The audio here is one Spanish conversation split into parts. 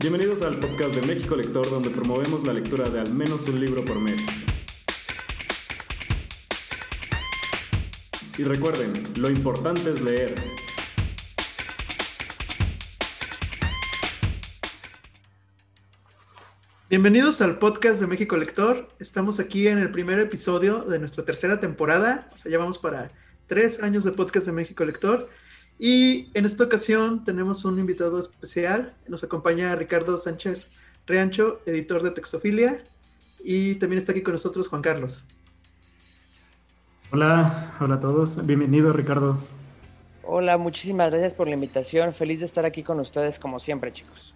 Bienvenidos al podcast de México Lector, donde promovemos la lectura de al menos un libro por mes. Y recuerden, lo importante es leer. Bienvenidos al podcast de México Lector. Estamos aquí en el primer episodio de nuestra tercera temporada. O sea, ya vamos para tres años de podcast de México Lector. Y en esta ocasión tenemos un invitado especial. Nos acompaña Ricardo Sánchez Riancho, editor de Textofilia. Y también está aquí con nosotros Juan Carlos. Hola, hola a todos. Bienvenido, Ricardo. Hola, muchísimas gracias por la invitación. Feliz de estar aquí con ustedes como siempre, chicos.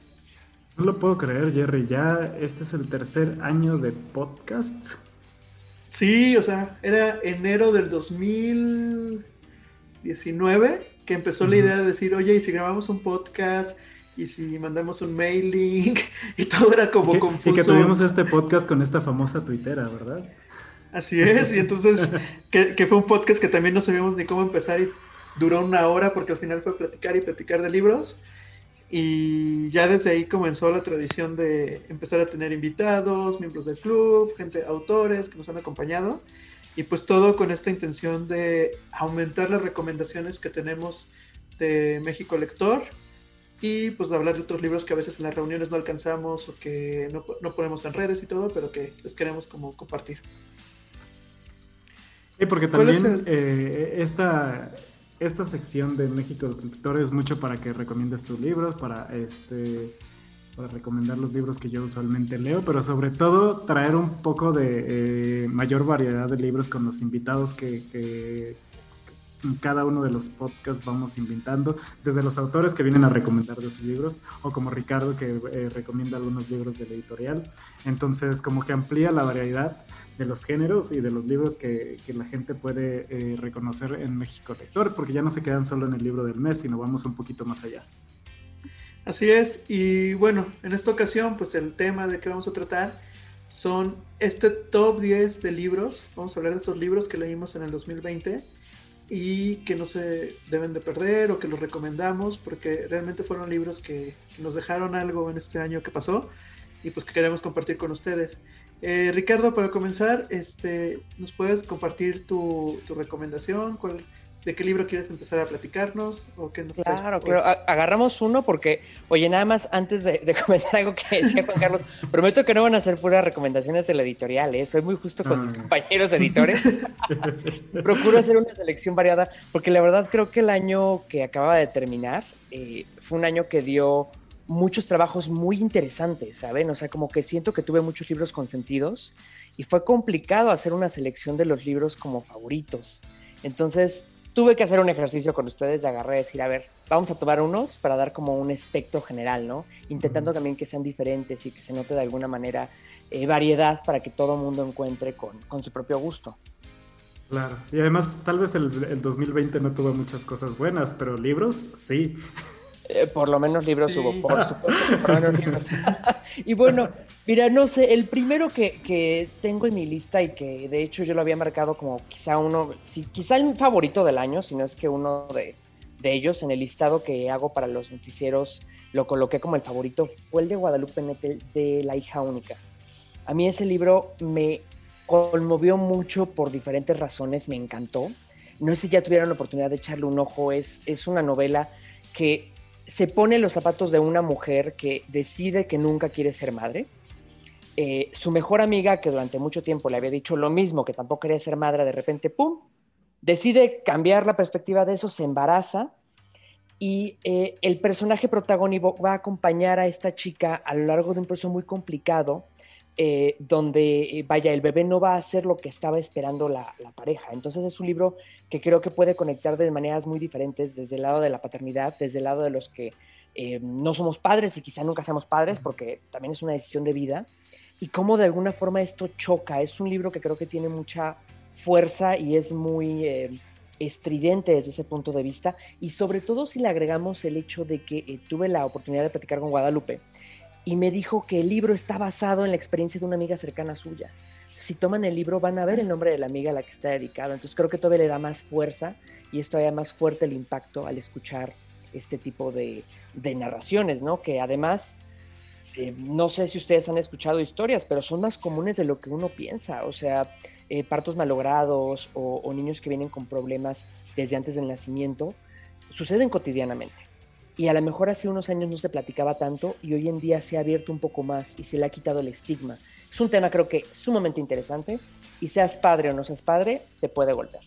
No lo puedo creer, Jerry. Ya este es el tercer año de podcast. Sí, o sea, era enero del 2019 que empezó la idea de decir, oye, y si grabamos un podcast, y si mandamos un mailing, y todo era como confuso. Y que tuvimos este podcast con esta famosa tuitera, ¿verdad? Así es, y entonces, que, que, fue un podcast que también no sabíamos ni cómo empezar y duró una hora porque al final fue platicar y platicar de libros. Y ya desde ahí comenzó la tradición de empezar a tener invitados, miembros del club, gente, autores que nos han acompañado. Y pues todo con esta intención de aumentar las recomendaciones que tenemos de México Lector y pues hablar de otros libros que a veces en las reuniones no alcanzamos o que no, no ponemos en redes y todo, pero que les queremos como compartir. Sí, porque también eh, esta, esta sección de México Lector es mucho para que recomiendes tus libros, para este para recomendar los libros que yo usualmente leo, pero sobre todo traer un poco de eh, mayor variedad de libros con los invitados que, en cada uno de los podcasts vamos invitando, desde los autores que vienen a recomendar de sus libros, o como Ricardo que eh, recomienda algunos libros de la editorial. Entonces, como que amplía la variedad de los géneros y de los libros que, la gente puede eh, reconocer en México Lector, porque ya no se quedan solo en el libro del mes, sino vamos un poquito más allá. Así es, y bueno, en esta ocasión, pues el tema de que vamos a tratar son este top 10 de libros. Vamos a hablar de estos libros que leímos en el 2020 y que no se deben de perder o que los recomendamos porque realmente fueron libros que nos dejaron algo en este año que pasó y pues que queremos compartir con ustedes. Eh, Ricardo, para comenzar, este, ¿nos puedes compartir tu, tu recomendación? ¿Cuál, de qué libro quieres empezar a platicarnos o qué nos Claro, claro. Agarramos uno porque, oye, nada más antes de, comentar algo que decía Juan Carlos, prometo que no van a ser puras recomendaciones de la editorial, ¿eh? soy muy justo con mis ah. compañeros editores. Procuro hacer una selección variada porque la verdad creo que el año que acaba de terminar eh, fue un año que dio muchos trabajos muy interesantes, ¿saben? O sea, como que siento que tuve muchos libros consentidos y fue complicado hacer una selección de los libros como favoritos. Entonces, tuve que hacer un ejercicio con ustedes de agarrar y decir, a ver, vamos a tomar unos para dar como un espectro general, ¿no? Intentando también que sean diferentes y que se note de alguna manera eh, variedad para que todo mundo encuentre con, con, su propio gusto. Claro, y además tal vez el, el 2020 no tuvo muchas cosas buenas, pero libros sí. Eh, por lo menos libros hubo, por supuesto. Por lo menos libros. y bueno, mira, no sé, el primero que, que, tengo en mi lista y que de hecho yo lo había marcado como quizá uno, sí, quizá el favorito del año, si no es que uno de, de, ellos en el listado que hago para los noticieros lo coloqué como el favorito, fue el de Guadalupe Nettel de La hija única. A mí ese libro me conmovió mucho por diferentes razones, me encantó. No sé si ya tuvieron la oportunidad de echarle un ojo, es, es una novela que se pone los zapatos de una mujer que decide que nunca quiere ser madre. Eh, su mejor amiga, que durante mucho tiempo le había dicho lo mismo, que tampoco quería ser madre, de repente, ¡pum!, decide cambiar la perspectiva de eso, se embaraza y eh, el personaje protagónico va a acompañar a esta chica a lo largo de un proceso muy complicado eh, donde, eh, vaya, el bebé no va a hacer lo que estaba esperando la, pareja. Entonces es un libro que creo que puede conectar de maneras muy diferentes desde el lado de la paternidad, desde el lado de los que eh, no somos padres y quizá nunca seamos padres porque también es una decisión de vida. Y cómo de alguna forma esto choca. Es un libro que creo que tiene mucha fuerza y es muy estridente desde ese punto de vista. Y sobre todo si le agregamos el hecho de que tuve la oportunidad de platicar con Guadalupe y me dijo que el libro está basado en la experiencia de una amiga cercana suya. Si toman el libro van a ver el nombre de la amiga a la que está dedicado. Entonces creo que todavía le da más fuerza y es todavía más fuerte el impacto al escuchar este tipo de, narraciones, ¿no? Que además eh, no sé si ustedes han escuchado historias, pero son más comunes de lo que uno piensa. O sea, eh, partos malogrados o, o, niños que vienen con problemas desde antes del nacimiento suceden cotidianamente. Y a lo mejor hace unos años no se platicaba tanto y hoy en día se ha abierto un poco más y se le ha quitado el estigma. Es un tema creo que sumamente interesante y seas padre o no seas padre, te puede golpear.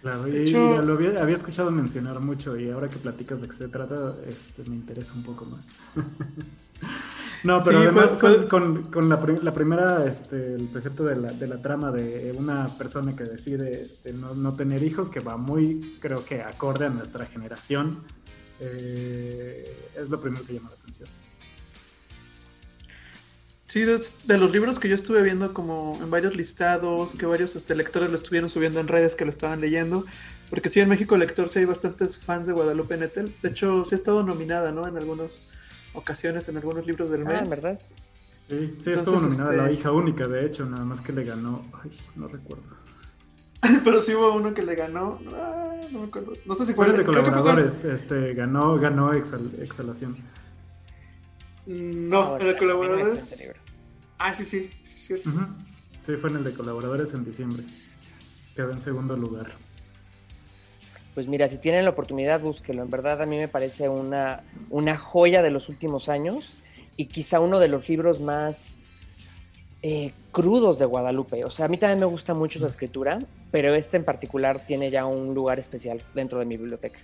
Claro, y, hecho, lo había, había, escuchado mencionar mucho y ahora que platicas de qué se trata, este, me interesa un poco más. no, pero sí, además fue, fue... con, con la, la, primera, este, el precepto de la, de la, trama de una persona que decide este, no, no, tener hijos, que va muy, creo que acorde a nuestra generación, eh, es lo primero que llama la atención. Sí, de, de, los libros que yo estuve viendo como en varios listados, que varios este, lectores lo estuvieron subiendo en redes que lo estaban leyendo, porque sí, en México Lector sí hay bastantes fans de Guadalupe Nettel. De hecho, sí ha estado nominada, ¿no? En algunas ocasiones, en algunos libros del mes. Ah, ¿verdad? Sí, sí estuvo nominada este... la hija única, de hecho, nada más que le ganó. Ay, no recuerdo. Pero sí hubo uno que le ganó. Ah, no me acuerdo. No sé si fue. el de colaboradores, este, ganó, ganó exhal, Exhalación. No, el de colaboradores. Ah, sí, sí, sí, sí. Uh -huh. Sí, fue en el de colaboradores en diciembre. Quedó en segundo lugar. Pues mira, si tienen la oportunidad, búsquelo. En verdad, a mí me parece una, una joya de los últimos años y quizá uno de los libros más eh, crudos de Guadalupe. O sea, a mí también me gusta mucho su escritura, pero este en particular tiene ya un lugar especial dentro de mi biblioteca.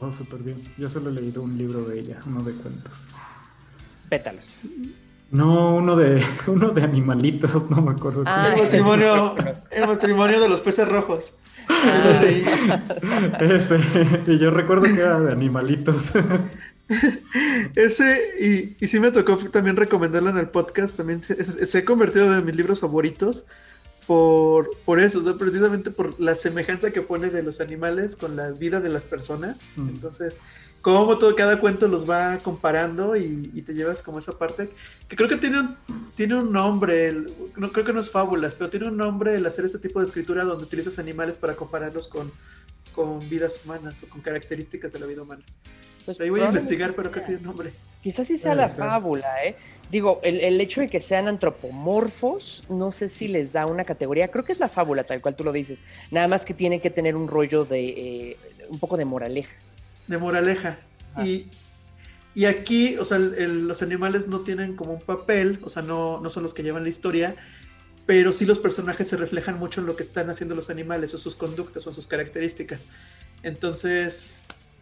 Oh, súper bien. Yo solo he leído un libro de ella, uno de cuentos. Pétalos. No, uno de, uno de animalitos, no me acuerdo. Ah, el, matrimonio, el matrimonio de los peces rojos. Ah, Ese, y yo recuerdo que era de animalitos. Ese, y, y sí me tocó también recomendarlo en el podcast, también se, se ha convertido de mis libros favoritos por, por eso, o sea, precisamente por la semejanza que pone de los animales con la vida de las personas. Mm. Entonces, cómo todo cada cuento los va comparando y, y, te llevas como esa parte que creo que tiene un, tiene un nombre, el, no creo que no es fábulas, pero tiene un nombre el hacer ese tipo de escritura donde utilizas animales para compararlos con, con vidas humanas o con características de la vida humana. Pues ahí voy a investigar, pero creo que tiene un nombre. Quizás sí sea la fábula, ¿eh? Digo, el, el, hecho de que sean antropomorfos, no sé si les da una categoría, creo que es la fábula tal cual tú lo dices, nada más que tiene que tener un rollo de, eh, un poco de moraleja. De moraleja. Y, y aquí, o sea, el, el, los animales no tienen como un papel, o sea, no, no son los que llevan la historia, pero sí los personajes se reflejan mucho en lo que están haciendo los animales, o sus conductas, o sus características. Entonces,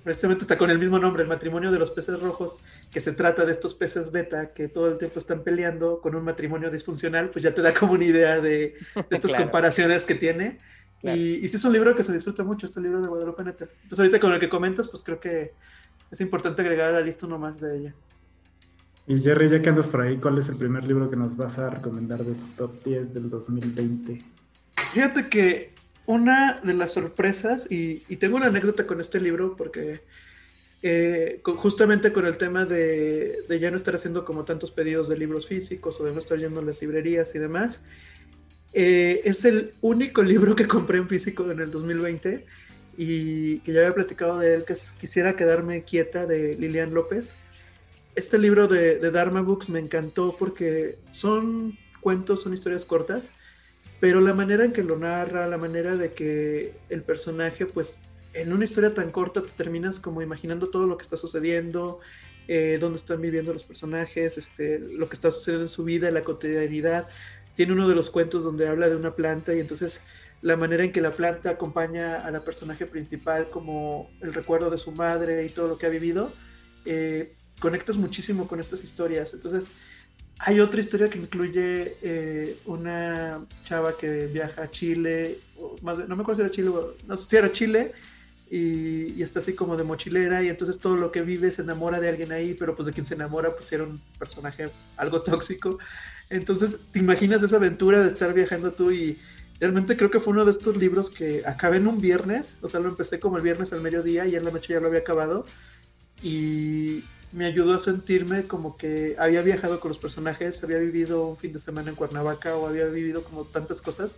precisamente está con el mismo nombre, el matrimonio de los peces rojos, que se trata de estos peces beta que todo el tiempo están peleando con un matrimonio disfuncional, pues ya te da como una idea de, de estas claro. comparaciones que tiene. Claro. Y, y sí es un libro que se disfruta mucho, este libro de Guadalupe Neta. Entonces ahorita con el que comentas, pues creo que es importante agregar a la lista uno más de ella. Y Jerry, ya que andas por ahí, ¿cuál es el primer libro que nos vas a recomendar de tu top 10 del 2020? Fíjate que una de las sorpresas, y, y, tengo una anécdota con este libro, porque eh, con, justamente con el tema de, de, ya no estar haciendo como tantos pedidos de libros físicos o de no estar yendo a las librerías y demás, eh, es el único libro que compré en físico en el 2020 y que ya había platicado de él, que es Quisiera quedarme quieta de Lilian López. Este libro de, Dharma Books me encantó porque son cuentos, son historias cortas, pero la manera en que lo narra, la manera de que el personaje, pues en una historia tan corta te terminas como imaginando todo lo que está sucediendo, eh, dónde están viviendo los personajes, este, lo que está sucediendo en su vida, la cotidianidad. Tiene uno de los cuentos donde habla de una planta y entonces la manera en que la planta acompaña a la personaje principal como el recuerdo de su madre y todo lo que ha vivido, eh, conectas muchísimo con estas historias. Entonces, hay otra historia que incluye eh, una chava que viaja a Chile, no me acuerdo si era Chile, no sé si era Chile, y, está así como de mochilera, y entonces todo lo que vive se enamora de alguien ahí, pero pues de quien se enamora pues era un personaje algo tóxico. Entonces te imaginas esa aventura de estar viajando tú y realmente creo que fue uno de estos libros que acabé en un viernes, o sea, lo empecé como el viernes al mediodía y en la noche ya lo había acabado. Y, me ayudó a sentirme como que había viajado con los personajes, había vivido un fin de semana en Cuernavaca o había vivido como tantas cosas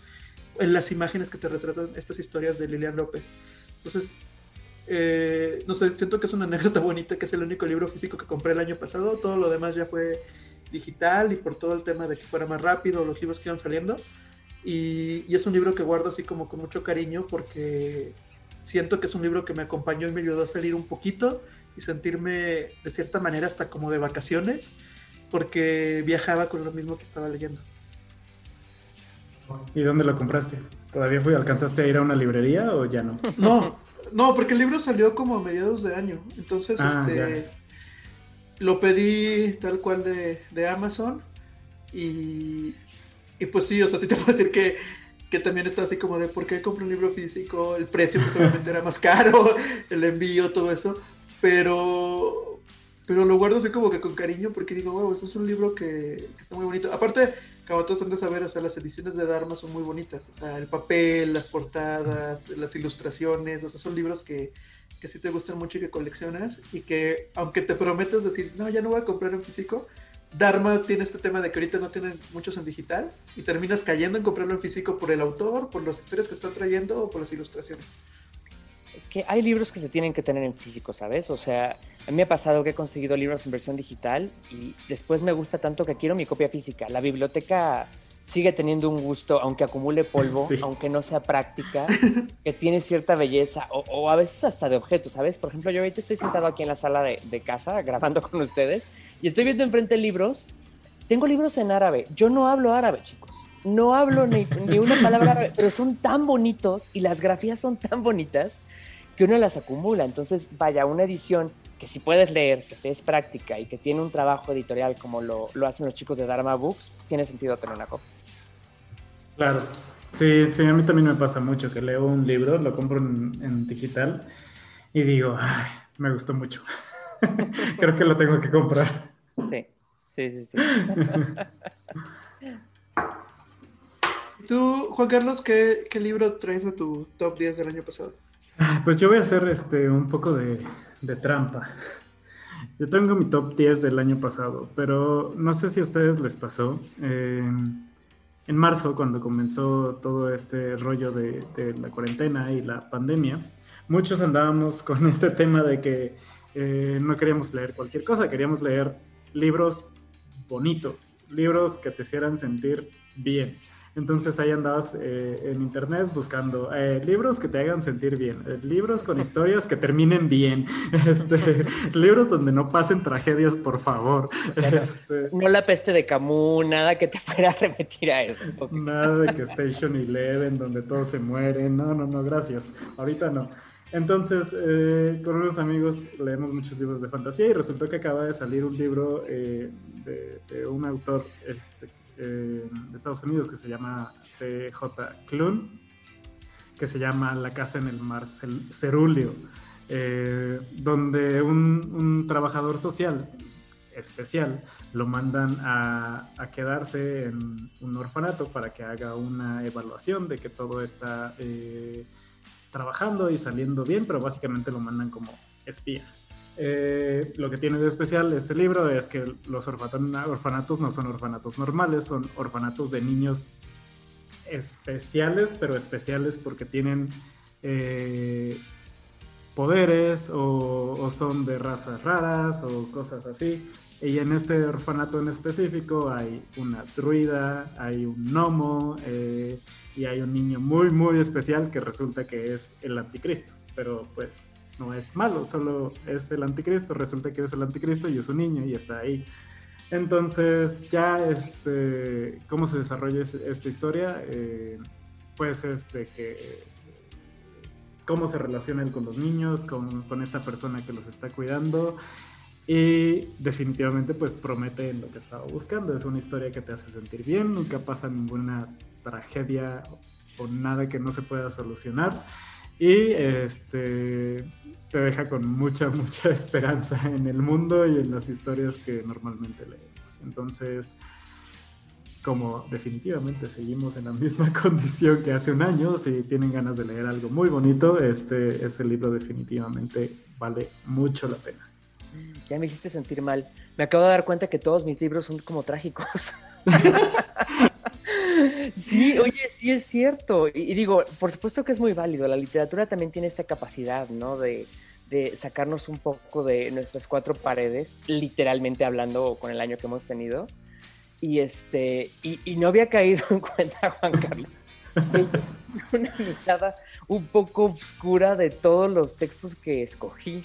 en las imágenes que te retratan estas historias de Lilian López. Entonces, Eh, no sé, siento que es una anécdota bonita, que es el único libro físico que compré el año pasado. Todo lo demás ya fue digital y por todo el tema de que fuera más rápido los libros que iban saliendo. Y, y, es un libro que guardo así como con mucho cariño porque siento que es un libro que me acompañó y me ayudó a salir un poquito y sentirme de cierta manera hasta como de vacaciones porque viajaba con lo mismo que estaba leyendo. ¿Y dónde lo compraste? ¿Todavía fui, alcanzaste a ir a una librería o ya no? No, no, porque el libro salió como a mediados de año. Entonces, ah, este lo pedí tal cual de, de Amazon. Y, y, pues sí, o sea, sí te puedo decir que, que también está así como de por qué compro un libro físico, el precio pues obviamente era más caro, el envío, todo eso. Pero, pero lo guardo así como que con cariño porque digo, wow, eso es un libro que, está muy bonito. Aparte, todos han de saber, o sea, las ediciones de Dharma son muy bonitas. O sea, el papel, las portadas, las ilustraciones, o sea, son libros que, que sí te gustan mucho y que coleccionas. Y que, aunque te prometes decir, no, ya no voy a comprar en físico, Dharma tiene este tema de que ahorita no tienen muchos en digital y terminas cayendo en comprarlo en físico por el autor, por las historias que están trayendo o por las ilustraciones. Es que hay libros que se tienen que tener en físico, ¿sabes? O sea, a mí me ha pasado que he conseguido libros en versión digital y después me gusta tanto que quiero mi copia física. La biblioteca sigue teniendo un gusto, aunque acumule polvo, aunque no sea práctica, que tiene cierta belleza o, a veces hasta de objetos, ¿sabes? Por ejemplo, yo ahorita estoy sentado aquí en la sala de, de casa grabando con ustedes y estoy viendo enfrente libros. Tengo libros en árabe. Yo no hablo árabe, chicos. No hablo ni, ni una palabra árabe, pero son tan bonitos y las grafías son tan bonitas que uno las acumula. Entonces, vaya, una edición que si puedes leer, que es práctica y que tiene un trabajo editorial como lo, lo hacen los chicos de Dharma Books, tiene sentido tener una copia. Claro, sí, sí, a mí también me pasa mucho que leo un libro, lo compro en, digital y digo, Ay, me gustó mucho. Creo que lo tengo que comprar. Sí, sí, sí, sí. Tú, Juan Carlos, ¿qué, ¿qué libro traes a tu top 10 del año pasado? Pues yo voy a hacer este, un poco de, trampa. Yo tengo mi top 10 del año pasado, pero no sé si a ustedes les pasó. en marzo, cuando comenzó todo este rollo de, la cuarentena y la pandemia, muchos andábamos con este tema de que eh, no queríamos leer cualquier cosa, queríamos leer libros bonitos, libros que te hicieran sentir bien. Entonces ahí andabas eh, en internet buscando eh, libros que te hagan sentir bien, eh, libros con historias que terminen bien, este, libros donde no pasen tragedias, por favor. Este, no la peste de Camus, nada que te fuera a repetir a eso. Nada de que Station Eleven, donde todos se mueren. No, no, no, gracias. Ahorita no. Entonces, con unos amigos leemos muchos libros de fantasía y resultó que acaba de salir un libro de, un autor este, eh, de Estados Unidos que se llama T.J. Clun, que se llama La casa en el mar cerúleo, eh, donde un, trabajador social especial lo mandan a, quedarse en un orfanato para que haga una evaluación de que todo está eh, trabajando y saliendo bien, pero básicamente lo mandan como espía. Eh, lo que tiene de especial este libro es que los orfanatos no son orfanatos normales, son orfanatos de niños especiales, pero especiales porque tienen eh, poderes o, son de razas raras o cosas así. Y en este orfanato en específico hay una druida, hay un gnomo eh, y hay un niño muy, muy especial que resulta que es el anticristo. Pero pues no es malo, solo es el anticristo, resulta que es el anticristo y es un niño y está ahí. Entonces, ya, este, ¿cómo se desarrolla esta historia? Eh, pues es de que cómo se relaciona él con los niños, con, con esa persona que los está cuidando. Y definitivamente pues promete lo que estaba buscando. Es una historia que te hace sentir bien, nunca pasa ninguna tragedia o nada que no se pueda solucionar. Y este te deja con mucha, mucha esperanza en el mundo y en las historias que normalmente leemos. Entonces, como definitivamente seguimos en la misma condición que hace un año, si tienen ganas de leer algo muy bonito, este, este libro definitivamente vale mucho la pena. Ya me hiciste sentir mal. Me acabo de dar cuenta que todos mis libros son como trágicos. Sí, oye, sí es cierto. Y, digo, por supuesto que es muy válido. La literatura también tiene esta capacidad, ¿no? De, de sacarnos un poco de nuestras cuatro paredes, literalmente hablando con el año que hemos tenido. Y este, y, y no había caído en cuenta, Juan Carlos, una mirada un poco oscura de todos los textos que escogí.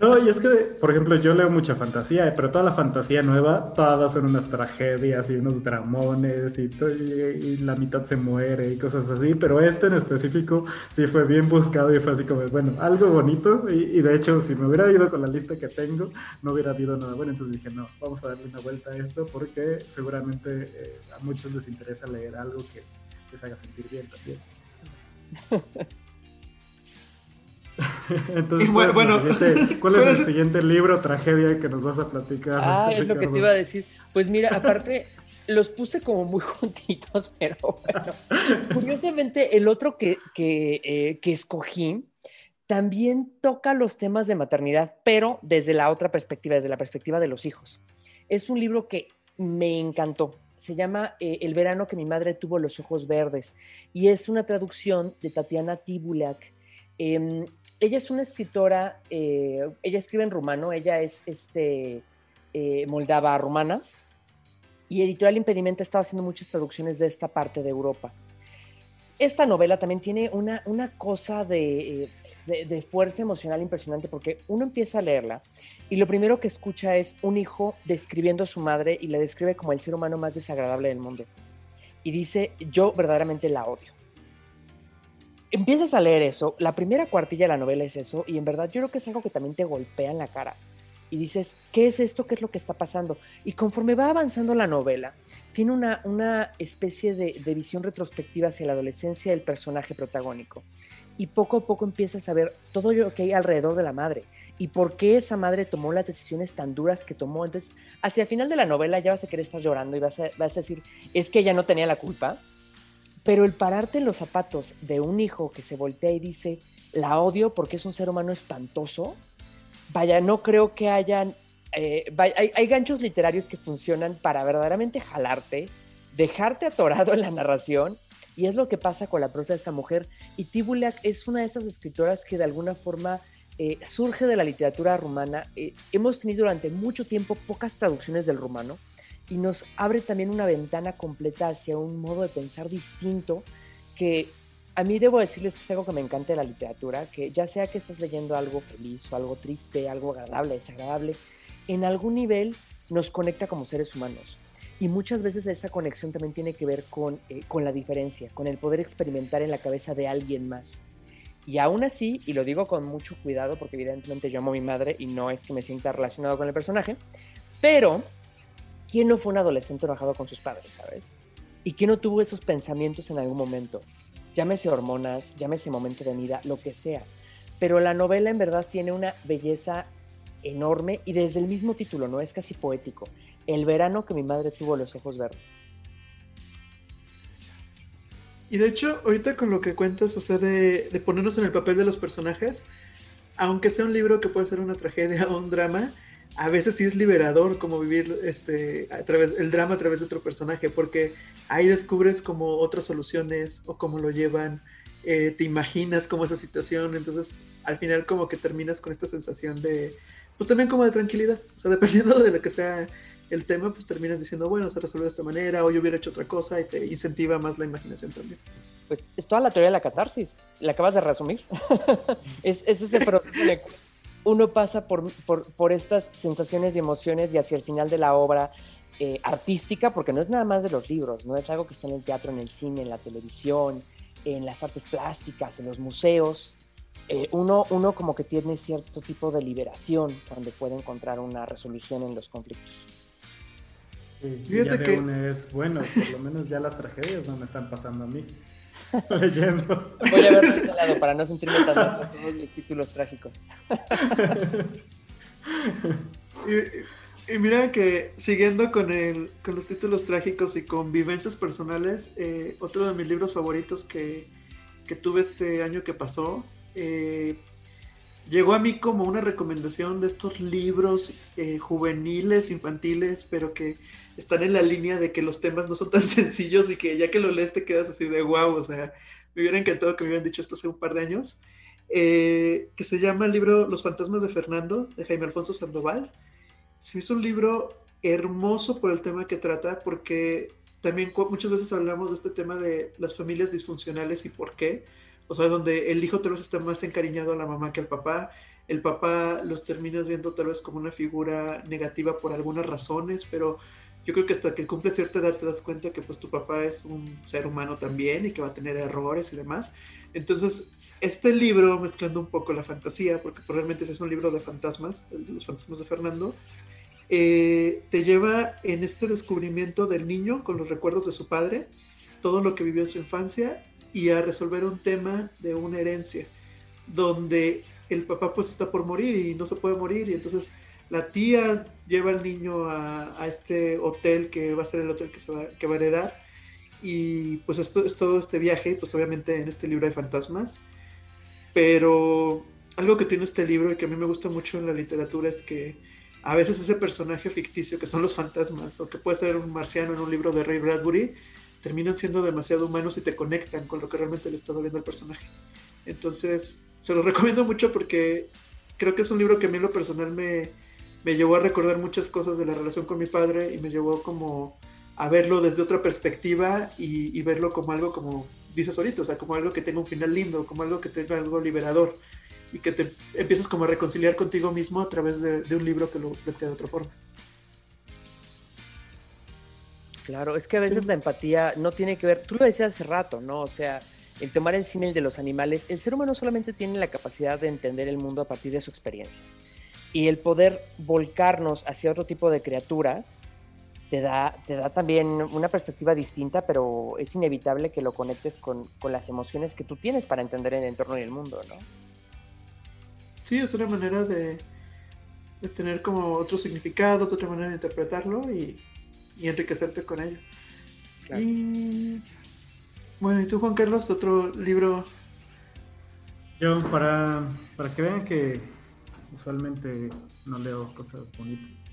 No, y es que, por ejemplo, yo leo mucha fantasía, pero toda la fantasía nueva, todas son unas tragedias y unos dramones y, y, la mitad se muere y cosas así, pero este en específico sí fue bien buscado y fue así como, bueno, algo bonito y, de hecho si me hubiera ido con la lista que tengo, no hubiera habido nada bueno, entonces dije, no, vamos a darle una vuelta a esto porque seguramente eh, a muchos les interesa leer algo que les haga sentir bien también. Entonces, ¿cuál, bueno, es, el siguiente, ¿cuál es el siguiente libro, tragedia que nos vas a platicar? Ah, es lo que te iba a decir. Pues mira, aparte, los puse como muy juntitos, pero bueno. Curiosamente, el otro que, que, eh, que escogí también toca los temas de maternidad, pero desde la otra perspectiva, desde la perspectiva de los hijos. Es un libro que me encantó se llama eh, El verano que mi madre tuvo los ojos verdes y es una traducción de Tatiana Tibulak. Em, ella es una escritora, eh, ella escribe en rumano, ella es este, eh, moldava rumana y Editorial Impedimenta ha estado haciendo muchas traducciones de esta parte de Europa. Esta novela también tiene una, una cosa de de, fuerza emocional impresionante porque uno empieza a leerla y lo primero que escucha es un hijo describiendo a su madre y la describe como el ser humano más desagradable del mundo. Y dice, yo verdaderamente la odio. Empiezas a leer eso, la primera cuartilla de la novela es eso, y en verdad yo creo que es algo que también te golpea en la cara. Y dices, ¿qué es esto? ¿Qué es lo que está pasando? Y conforme va avanzando la novela, tiene una, una especie de, de visión retrospectiva hacia la adolescencia del personaje protagónico y poco a poco empiezas a ver todo lo que hay alrededor de la madre y por qué esa madre tomó las decisiones tan duras que tomó. Entonces, hacia el final de la novela ya vas a querer estar llorando y vas a, decir, es que ella no tenía la culpa. Pero el pararte en los zapatos de un hijo que se voltea y dice, la odio porque es un ser humano espantoso, vaya, no creo que hayan... Eh, hay, hay ganchos literarios que funcionan para verdaderamente jalarte, dejarte atorado en la narración y es lo que pasa con la prosa de esta mujer. Y Tibulak es una de esas escritoras que de alguna forma eh, surge de la literatura rumana. Eh, hemos tenido durante mucho tiempo pocas traducciones del rumano y nos abre también una ventana completa hacia un modo de pensar distinto que a mí debo decirles que es algo que me encanta de la literatura, que ya sea que estás leyendo algo feliz o algo triste, algo agradable, desagradable, en algún nivel nos conecta como seres humanos. Y muchas veces esa conexión también tiene que ver con, eh, con la diferencia, con el poder experimentar en la cabeza de alguien más. Y aún así, y lo digo con mucho cuidado porque evidentemente yo amo a mi madre y no es que me sienta relacionado con el personaje, pero ¿quién no fue un adolescente enojado con sus padres, sabes? ¿Y quién no tuvo esos pensamientos en algún momento? Llámese hormonas, llámese momento de vida, lo que sea. Pero la novela en verdad tiene una belleza enorme y desde el mismo título, ¿no? Es casi poético. El verano que mi madre tuvo los ojos verdes. Y de hecho, ahorita con lo que cuentas, o sea, de, ponernos en el papel de los personajes, aunque sea un libro que puede ser una tragedia o un drama, a veces sí es liberador como vivir este a través el drama a través de otro personaje porque ahí descubres como otras soluciones o cómo lo llevan eh, te imaginas como esa situación entonces al final como que terminas con esta sensación de pues también como de tranquilidad o sea dependiendo de lo que sea el tema, pues terminas diciendo, bueno, se resuelve de esta manera, o yo hubiera hecho otra cosa, y te incentiva más la imaginación también. Pues es toda la teoría de la catarsis, la acabas de resumir. uno pasa por, por, estas sensaciones y emociones y hacia el final de la obra eh, artística, porque no es nada más de los libros, no es algo que está en el teatro, en el cine, en la televisión, en las artes plásticas, en los museos. Eh, uno, uno como que tiene cierto tipo de liberación donde puede encontrar una resolución en los conflictos. Fíjate que es bueno, por lo menos ya las tragedias no me están pasando a mí. Leyendo. Voy a verlo ese lado para no sentirme tan mal con todos mis títulos trágicos. y, mira que siguiendo con, el, con los títulos trágicos y con vivencias personales, eh, otro de mis libros favoritos que, que, tuve este año que pasó, eh, llegó a mí como una recomendación de estos libros eh, juveniles, infantiles, pero que están en la línea de que los temas no son tan sencillos y que ya que lo lees te quedas así de wow, o sea, me hubiera encantado que me hubieran dicho esto hace un par de años, eh, que se llama el libro Los fantasmas de Fernando, de Jaime Alfonso Sandoval. Se hizo un libro hermoso por el tema que trata, porque también muchas veces hablamos de este tema de las familias disfuncionales y por qué. O sea, donde el hijo tal vez está más encariñado a la mamá que al papá. El papá los terminas viendo tal vez como una figura negativa por algunas razones, pero yo creo que hasta que cumple cierta edad te das cuenta que pues tu papá es un ser humano también y que va a tener errores y demás. Entonces, este libro, mezclando un poco la fantasía, porque probablemente es un libro de fantasmas, el de los fantasmas de Fernando, eh, te lleva en este descubrimiento del niño con los recuerdos de su padre, todo lo que vivió en su infancia y a resolver un tema de una herencia, donde el papá pues está por morir y no se puede morir y entonces la tía lleva al niño a, este hotel que va a ser el hotel que, se va, que va a heredar. Y pues esto es todo este viaje, pues obviamente en este libro hay fantasmas. Pero algo que tiene este libro y que a mí me gusta mucho en la literatura es que a veces ese personaje ficticio que son los fantasmas, o que puede ser un marciano en un libro de Ray Bradbury, terminan siendo demasiado humanos y te conectan con lo que realmente le está viendo el personaje. Entonces, se los recomiendo mucho porque creo que es un libro que a mí en lo personal me, me llevó a recordar muchas cosas de la relación con mi padre y me llevó como a verlo desde otra perspectiva y, verlo como algo como dices ahorita, o sea, como algo que tenga un final lindo, como algo que tenga algo liberador y que te empiezas como a reconciliar contigo mismo a través de, un libro que lo plantea de otra forma. Claro, es que a veces la empatía no tiene que ver, tú lo decías hace rato, ¿no? O sea, el tomar el símil de los animales, el ser humano solamente tiene la capacidad de entender el mundo a partir de su experiencia y el poder volcarnos hacia otro tipo de criaturas te da, te da también una perspectiva distinta, pero es inevitable que lo conectes con, las emociones que tú tienes para entender el entorno y el mundo, ¿no? Sí, es una manera de, tener como otros significados, otra manera de interpretarlo y, enriquecerte con ello. Y bueno, ¿y tú Juan Carlos? Otro libro. Yo, para, para que vean que usualmente no leo cosas bonitas.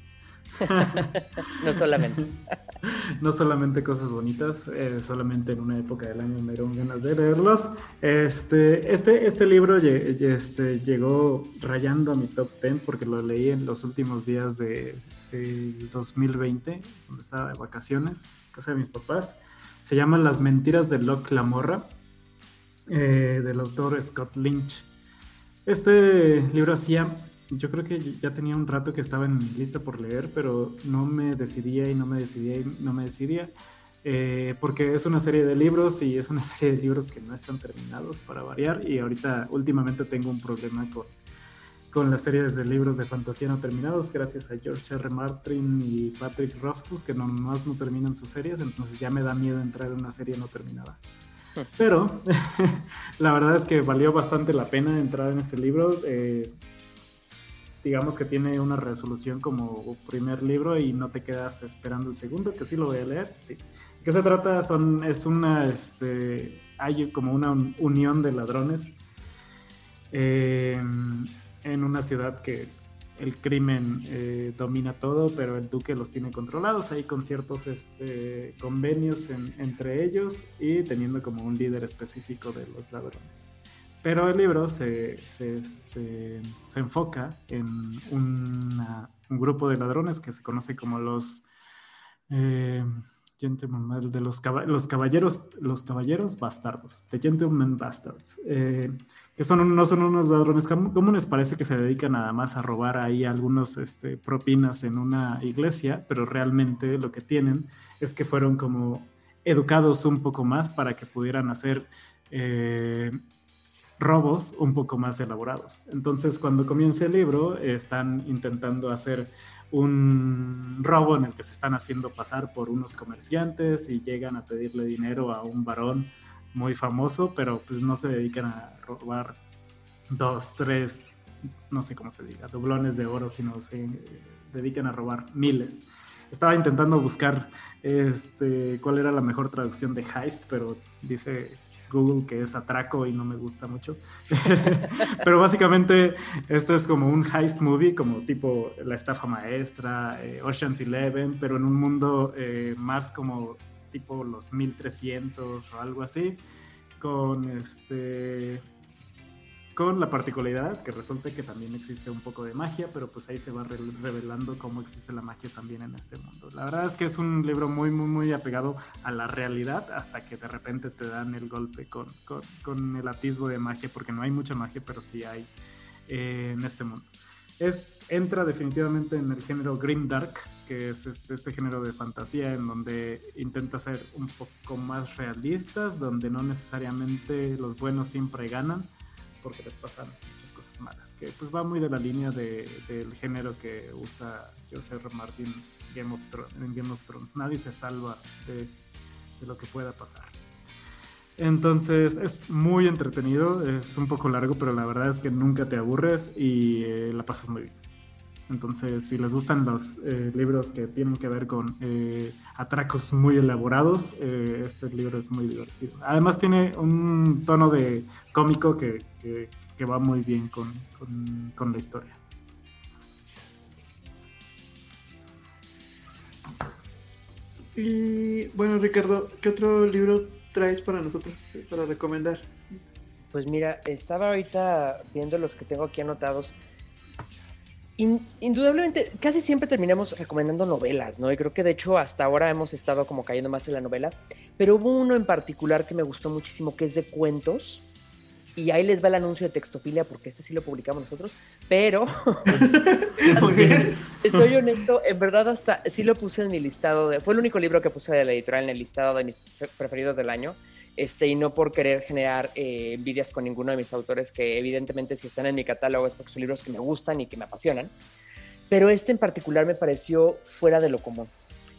no solamente. no solamente cosas bonitas, eh, solamente en una época del año me dieron ganas de leerlos. Este, este, este libro este, llegó rayando a mi top 10 porque lo leí en los últimos días de, 2020, cuando estaba de vacaciones, casa de mis papás. Se llama Las mentiras de Locke Lamorra, eh, del autor Scott Lynch. Este libro hacía yo creo que ya tenía un rato que estaba en lista por leer, pero no me decidía y no me decidía y no me decidía. Eh, porque es una serie de libros y es una serie de libros que no están terminados para variar y ahorita últimamente tengo un problema con, con las series de libros de fantasía no terminados gracias a George R. Martin y Patrick Rothfuss que nomás no terminan sus series entonces ya me da miedo entrar en una serie no terminada pero la verdad es que valió bastante la pena entrar en este libro eh, digamos que tiene una resolución como primer libro y no te quedas esperando el segundo, que sí lo voy a leer, sí. ¿Qué se trata? Son, es una, este, hay como una unión de ladrones eh, en una ciudad que el crimen eh, domina todo, pero el duque los tiene controlados ahí con ciertos este, convenios entre ellos y teniendo como un líder específico de los ladrones. Pero el libro se, se, este, se enfoca en un grupo de ladrones que se conoce como los eh, gentlemen, de los, los, caballeros, los caballeros bastardos, the gentlemen bastards, eh, que son, no son unos ladrones comunes, parece que se dedican nada más a robar ahí algunos este, propinas en una iglesia, pero realmente lo que tienen es que fueron como educados un poco más para que pudieran hacer eh, robos un poco más elaborados. Entonces, cuando comienza el libro, están intentando hacer un robo en el que se están haciendo pasar por unos comerciantes y llegan a pedirle dinero a un varón muy famoso, pero pues no se dedican a robar dos, tres, no sé cómo se diga, doblones de oro, sino se dedican a robar miles. Estaba intentando buscar este, cuál era la mejor traducción de heist, pero dice Google que es atraco y no me gusta mucho. pero básicamente esto es como un heist movie, como tipo La estafa maestra, eh, Ocean's Eleven, pero en un mundo eh, más como tipo los 1300 o algo así, con este con la particularidad que resulta que también existe un poco de magia, pero pues ahí se va revelando cómo existe la magia también en este mundo. La verdad es que es un libro muy, muy, muy apegado a la realidad hasta que de repente te dan el golpe con, con, el atisbo de magia, porque no hay mucha magia, pero sí hay eh, en este mundo. Es, entra definitivamente en el género Grim Dark, que es este, este género de fantasía en donde intenta ser un poco más realistas, donde no necesariamente los buenos siempre ganan porque les pasan muchas cosas malas, que pues va muy de la línea de, del género que usa George R. Martin Game of en Game of Thrones. Nadie se salva de, de lo que pueda pasar. Entonces es muy entretenido, es un poco largo, pero la verdad es que nunca te aburres y eh, la pasas muy bien. Entonces, si les gustan los eh, libros que tienen que ver con eh, atracos muy elaborados, eh, este libro es muy divertido. Además tiene un tono de cómico que, va muy bien con, con, la historia. Y bueno, Ricardo, ¿qué otro libro traes para nosotros para recomendar? Pues mira, estaba ahorita viendo los que tengo aquí anotados indudablemente, casi siempre terminamos recomendando novelas, ¿no? Y creo que de hecho hasta ahora hemos estado como cayendo más en la novela, pero hubo uno en particular que me gustó muchísimo, que es de cuentos. Y ahí les va el anuncio de Textofilia, porque este sí lo publicamos nosotros, pero soy honesto, en verdad hasta sí lo puse en mi listado, de, fue el único libro que puse de la editorial en el listado de mis preferidos del año, este, y no por querer generar eh, envidias con ninguno de mis autores, que evidentemente si están en mi catálogo es porque son libros que me gustan y que me apasionan, pero este en particular me pareció fuera de lo común.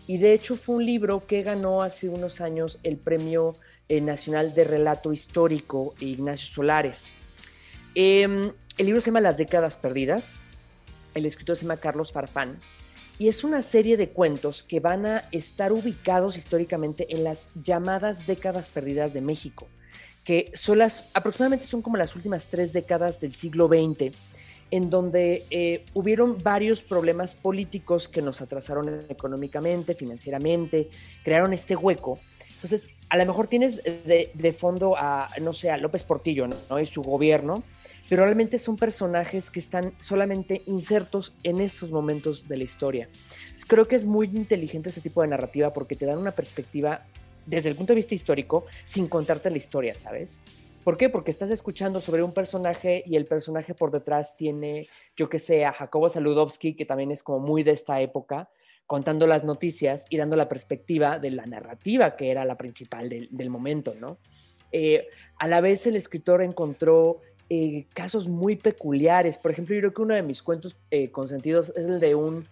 Y de hecho fue un libro que ganó hace unos años el Premio eh, Nacional de Relato Histórico Ignacio Solares. Em, el libro se llama Las décadas perdidas, el escritor se llama Carlos Farfán, y es una serie de cuentos que van a estar ubicados históricamente en las llamadas décadas perdidas de México, que son las, aproximadamente son como las últimas tres décadas del siglo XX, en donde eh, hubieron varios problemas políticos que nos atrasaron económicamente, financieramente, crearon este hueco. Entonces, a lo mejor tienes de, fondo a, no sé, a López Portillo ¿no? y su gobierno, pero realmente son personajes que están solamente insertos en esos momentos de la historia. Creo que es muy inteligente ese tipo de narrativa porque te dan una perspectiva desde el punto de vista histórico sin contarte la historia, ¿sabes? ¿Por qué? Porque estás escuchando sobre un personaje y el personaje por detrás tiene, yo que sé, a Jacobo Saludowski, que también es como muy de esta época, contando las noticias y dando la perspectiva de la narrativa que era la principal del, momento, ¿no? Eh, a la vez el escritor encontró eh, casos muy peculiares. Por ejemplo, yo creo que uno de mis cuentos eh, consentidos es el de un,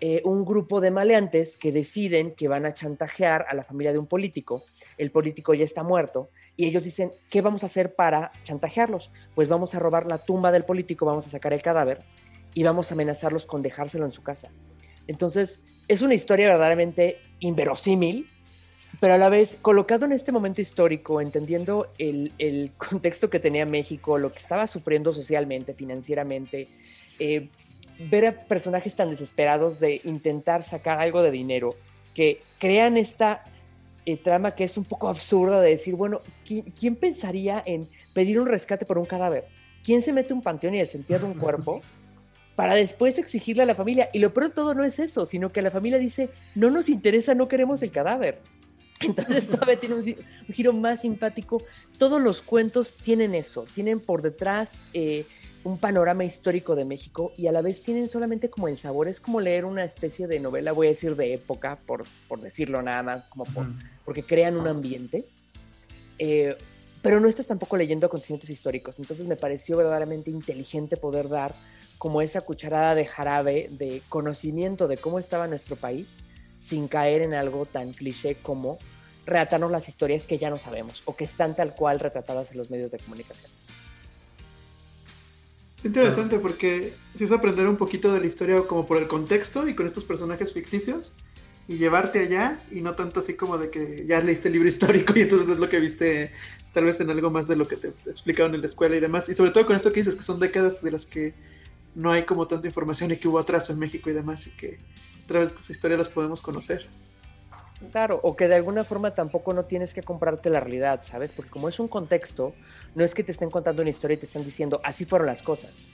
eh, un grupo de maleantes que deciden que van a chantajear a la familia de un político. El político ya está muerto y ellos dicen, ¿qué vamos a hacer para chantajearlos? Pues vamos a robar la tumba del político, vamos a sacar el cadáver y vamos a amenazarlos con dejárselo en su casa. Entonces, es una historia verdaderamente inverosímil, pero a la vez colocado en este momento histórico, entendiendo el, el contexto que tenía México, lo que estaba sufriendo socialmente, financieramente, eh, ver a personajes tan desesperados de intentar sacar algo de dinero, que crean esta eh, trama que es un poco absurda de decir, bueno, ¿quién, pensaría en pedir un rescate por un cadáver? ¿Quién se mete un panteón y desentierra un cuerpo? para después exigirle a la familia. Y lo peor de todo no es eso, sino que la familia dice, no nos interesa, no queremos el cadáver. Entonces todavía tiene un, giro más simpático. Todos los cuentos tienen eso, tienen por detrás eh, un panorama histórico de México y a la vez tienen solamente como el sabor. Es como leer una especie de novela, voy a decir de época, por, por decirlo nada más, como por, porque crean un ambiente. Eh, pero no estás tampoco leyendo acontecimientos históricos. Entonces me pareció verdaderamente inteligente poder dar como esa cucharada de jarabe de conocimiento de cómo estaba nuestro país sin caer en algo tan cliché como relatarnos las historias que ya no sabemos o que están tal cual retratadas en los medios de comunicación. Es interesante porque si es aprender un poquito de la historia como por el contexto y con estos personajes ficticios y llevarte allá y no tanto así como de que ya leíste el libro histórico y entonces es lo que viste tal vez en algo más de lo que te explicaron en la escuela y demás. Y sobre todo con esto que dices, que son décadas de las que no hay como tanta información y que hubo atraso en México y demás y que a través de esta historia las podemos conocer. Claro, o que de alguna forma tampoco no tienes que comprarte la realidad, ¿sabes? Porque como es un contexto, no es que te estén contando una historia y te están diciendo, así fueron las cosas.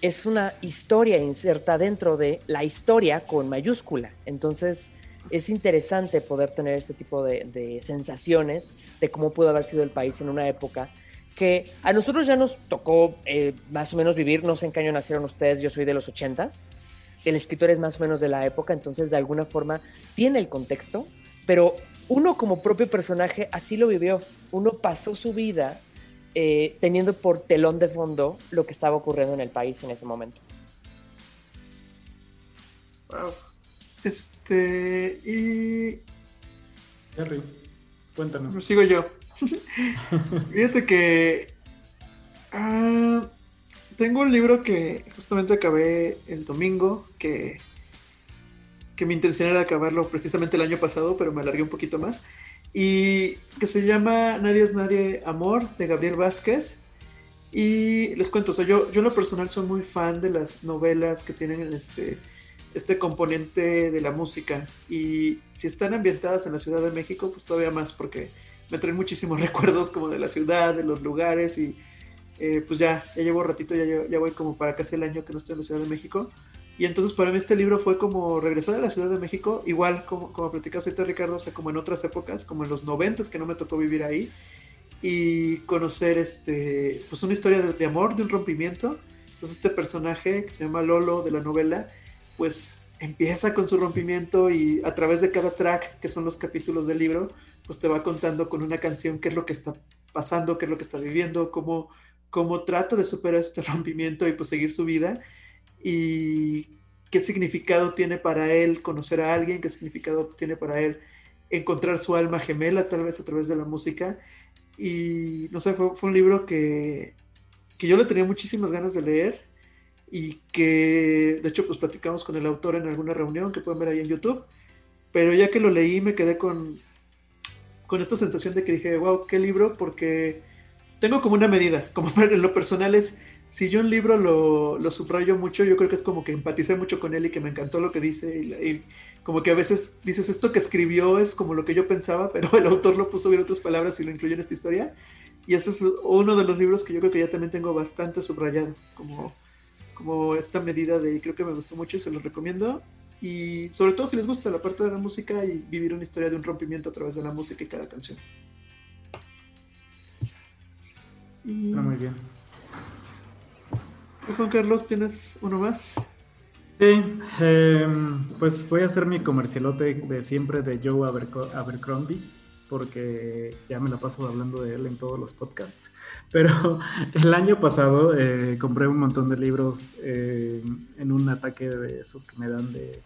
Es una historia inserta dentro de la historia con mayúscula. Entonces, es interesante poder tener este tipo de, sensaciones de cómo pudo haber sido el país en una época que a nosotros ya nos tocó eh, más o menos vivir, no sé en qué año nacieron ustedes, yo soy de los ochentas, el escritor es más o menos de la época, entonces de alguna forma tiene el contexto, pero uno como propio personaje así lo vivió, uno pasó su vida eh, teniendo por telón de fondo lo que estaba ocurriendo en el país en ese momento. Wow. Este, y... Henry, cuéntanos. Sigo yo. Fíjate que... Ah, tengo un libro que justamente acabé el domingo, que, que mi intención era acabarlo precisamente el año pasado, pero me alargué un poquito más, y que se llama Nadie es Nadie Amor, de Gabriel Vázquez. Y les cuento, o yo, yo en lo personal soy muy fan de las novelas que tienen este, este componente de la música. Y si están ambientadas en la Ciudad de México, pues todavía más, porque me traen muchísimos recuerdos como de la ciudad, de los lugares y eh, pues ya, ya llevo ratito, ya, ya voy como para casi el año que no estoy en la Ciudad de México. Y entonces para mí este libro fue como regresar a la Ciudad de México, igual como, como platicas ahorita Ricardo, o sea, como en otras épocas, como en los noventas que no me tocó vivir ahí, y conocer este, pues una historia de, de amor, de un rompimiento. Entonces este personaje que se llama Lolo de la novela, pues empieza con su rompimiento y a través de cada track, que son los capítulos del libro, pues te va contando con una canción qué es lo que está pasando, qué es lo que está viviendo, cómo cómo trata de superar este rompimiento y pues seguir su vida. Y qué significado tiene para él conocer a alguien, qué significado tiene para él encontrar su alma gemela tal vez a través de la música. Y no sé, fue, un libro que, que yo le tenía muchísimas ganas de leer y que de hecho pues platicamos con el autor en alguna reunión que pueden ver ahí en YouTube, pero ya que lo leí me quedé con, con esta sensación de que dije, wow, qué libro, porque tengo como una medida, como en lo personal es, si yo un libro lo, lo, subrayo mucho, yo creo que es como que empaticé mucho con él y que me encantó lo que dice y, como que a veces dices esto que escribió es como lo que yo pensaba, pero el autor lo puso en otras palabras y lo incluyó en esta historia. Y ese es uno de los libros que yo creo que ya también tengo bastante subrayado, como, como esta medida de, creo que me gustó mucho y se los recomiendo. Y sobre todo si les gusta la parte de la música y vivir una historia de un rompimiento a través de la música y cada canción. muy bien. Juan Carlos, ¿tienes uno más? Sí, em, pues voy a hacer mi comercialote de siempre de Joe Abercrombie, porque ya me la paso hablando de él en todos los podcasts. Pero el año pasado eh, compré un montón de libros em, en un ataque de esos que me dan de,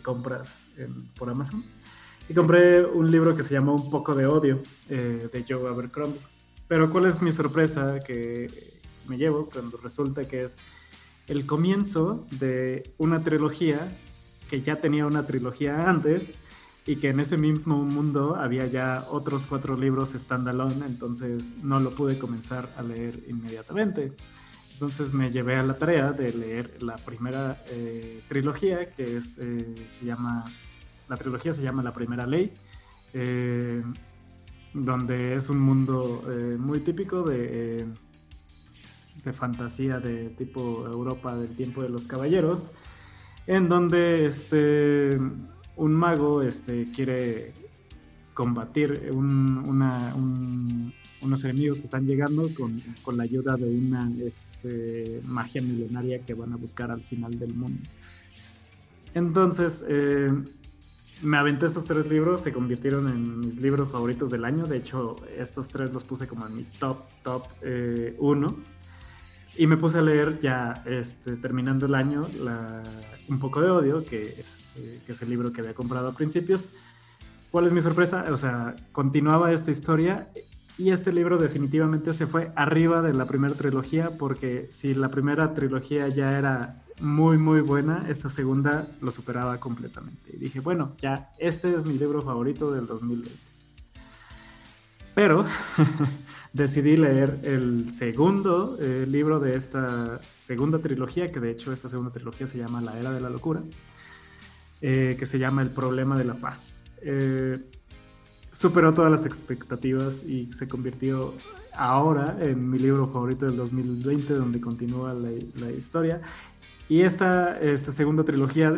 compras por Amazon. Y compré un libro que se llama Un poco de odio eh, de Joe Abercrombie. Pero ¿cuál es mi sorpresa que me llevo cuando resulta que es el comienzo de una trilogía que ya tenía una trilogía antes y que en ese mismo mundo había ya otros cuatro libros standalone, entonces no lo pude comenzar a leer inmediatamente. Entonces me llevé a la tarea de leer la primera eh, trilogía, que eh, se llama, la trilogía se llama La Primera Ley. Eh, donde es un mundo muy típico de, de fantasía de tipo Europa del tiempo de los caballeros, en donde este, un mago este, quiere combatir unos enemigos que están llegando con, la ayuda de una este, magia milenaria que van a buscar al final del mundo. Entonces, eh, me aventé estos tres libros, se convirtieron en mis libros favoritos del año. De hecho, estos tres los puse como en mi top, top eh, uno. Y me puse a leer ya este, terminando el año Un poco de odio, que es, eh, que es el libro que había comprado a principios. ¿Cuál es mi sorpresa? O sea, continuaba esta historia y este libro definitivamente se fue arriba de la primera trilogía porque si la primera trilogía ya era muy, muy buena. Esta segunda lo superaba completamente. Y dije, bueno, ya, este es mi libro favorito del 2020. Pero decidí leer el segundo eh, libro de esta segunda trilogía, que de hecho esta segunda trilogía se llama La Era de la Locura, eh, que se llama El Problema de la Paz. Eh, superó todas las expectativas y se convirtió ahora en mi libro favorito del 2020, donde continúa la, historia. Y esta, esta segunda trilogía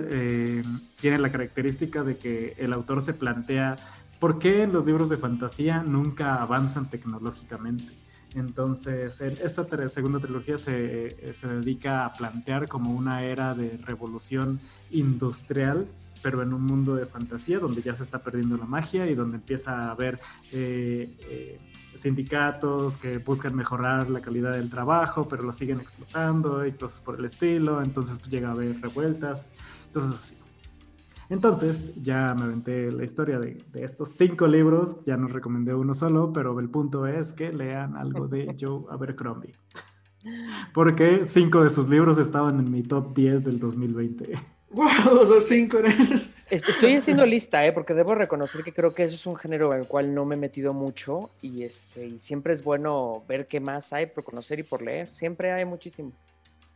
tiene la característica de que el autor se plantea por qué los libros de fantasía nunca avanzan tecnológicamente. Entonces, esta segunda trilogía se, se, dedica a plantear como una era de revolución industrial pero en un mundo de fantasía donde ya se está perdiendo la magia y donde empieza a haber eh, eh, sindicatos que buscan mejorar la calidad del trabajo, pero lo siguen explotando y cosas por el estilo, entonces pues, llega a haber revueltas, entonces así. Entonces ya me aventé la historia de, de, estos cinco libros, ya nos recomendé uno solo, pero el punto es que lean algo de Joe Abercrombie. Porque cinco de sus libros estaban en mi top 10 del 2020. ¡Wow! O sea, cinco Estoy haciendo lista, ¿eh? porque debo reconocer que creo que eso es un género al cual no me he metido mucho y, este, y siempre es bueno ver qué más hay por conocer y por leer. Siempre hay muchísimo.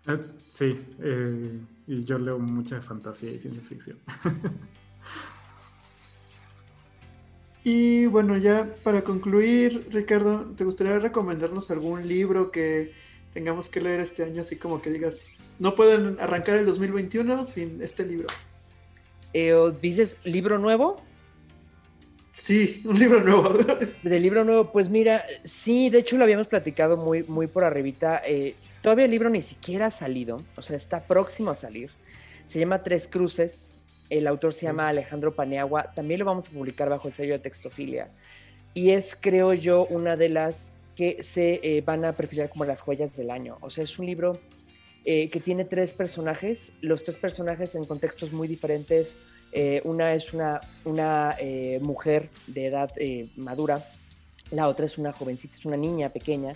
Eh, sí, eh, y yo leo mucha fantasía y ciencia ficción. y bueno, ya para concluir, Ricardo, ¿te gustaría recomendarnos algún libro que tengamos que leer este año? Así como que digas, no pueden arrancar el 2021 sin este libro. Eh, ¿Dices libro nuevo? Sí, un libro nuevo. De libro nuevo, pues mira, sí, de hecho lo habíamos platicado muy, muy por arribita. Eh, todavía el libro ni siquiera ha salido, o sea, está próximo a salir. Se llama Tres Cruces, el autor se llama Alejandro Paneagua, también lo vamos a publicar bajo el sello de Textofilia. Y es, creo yo, una de las que se eh, van a perfilar como las joyas del año. O sea, es un libro eh, que tiene tres personajes, los tres personajes en contextos muy diferentes. Eh, una es una, una eh, mujer de edad madura, la otra es una jovencita, es una niña pequeña,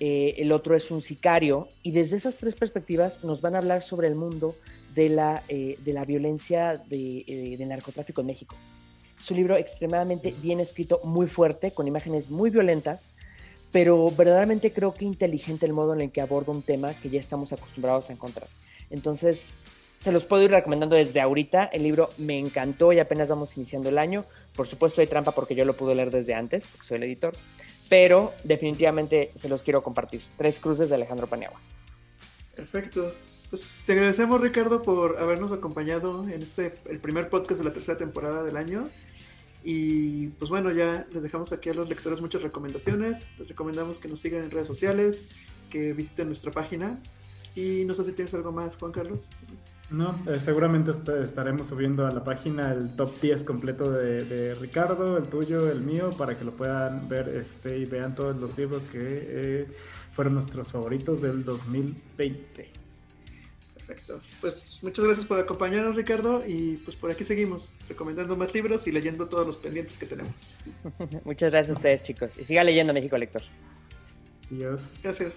el otro es un sicario, y desde esas tres perspectivas nos van a hablar sobre el mundo de la, de la violencia de, de narcotráfico en México. Es un libro extremadamente bien escrito, muy fuerte, con imágenes muy violentas, pero verdaderamente creo que inteligente el modo en el que aborda un tema que ya estamos acostumbrados a encontrar. Entonces, se los puedo ir recomendando desde ahorita. El libro me encantó y apenas vamos iniciando el año. Por supuesto hay trampa porque yo lo pude leer desde antes, porque soy el editor. Pero definitivamente se los quiero compartir. Tres cruces de Alejandro Paniagua. Perfecto. Pues te agradecemos Ricardo por habernos acompañado en este, el primer podcast de la tercera temporada del año. Y pues bueno, ya les dejamos aquí a los lectores muchas recomendaciones. Les recomendamos que nos sigan en redes sociales, que visiten nuestra página. Y no sé si tienes algo más, Juan Carlos. No, eh, seguramente estaremos subiendo a la página el top 10 completo de, Ricardo, el tuyo, el mío, para que lo puedan ver este, y vean todos los libros que eh, fueron nuestros favoritos del 2020. Perfecto. Pues muchas gracias por acompañarnos, Ricardo, y pues por aquí seguimos, recomendando más libros y leyendo todos los pendientes que tenemos. muchas gracias a ustedes, chicos. Y siga leyendo México Lector. Adiós. Gracias.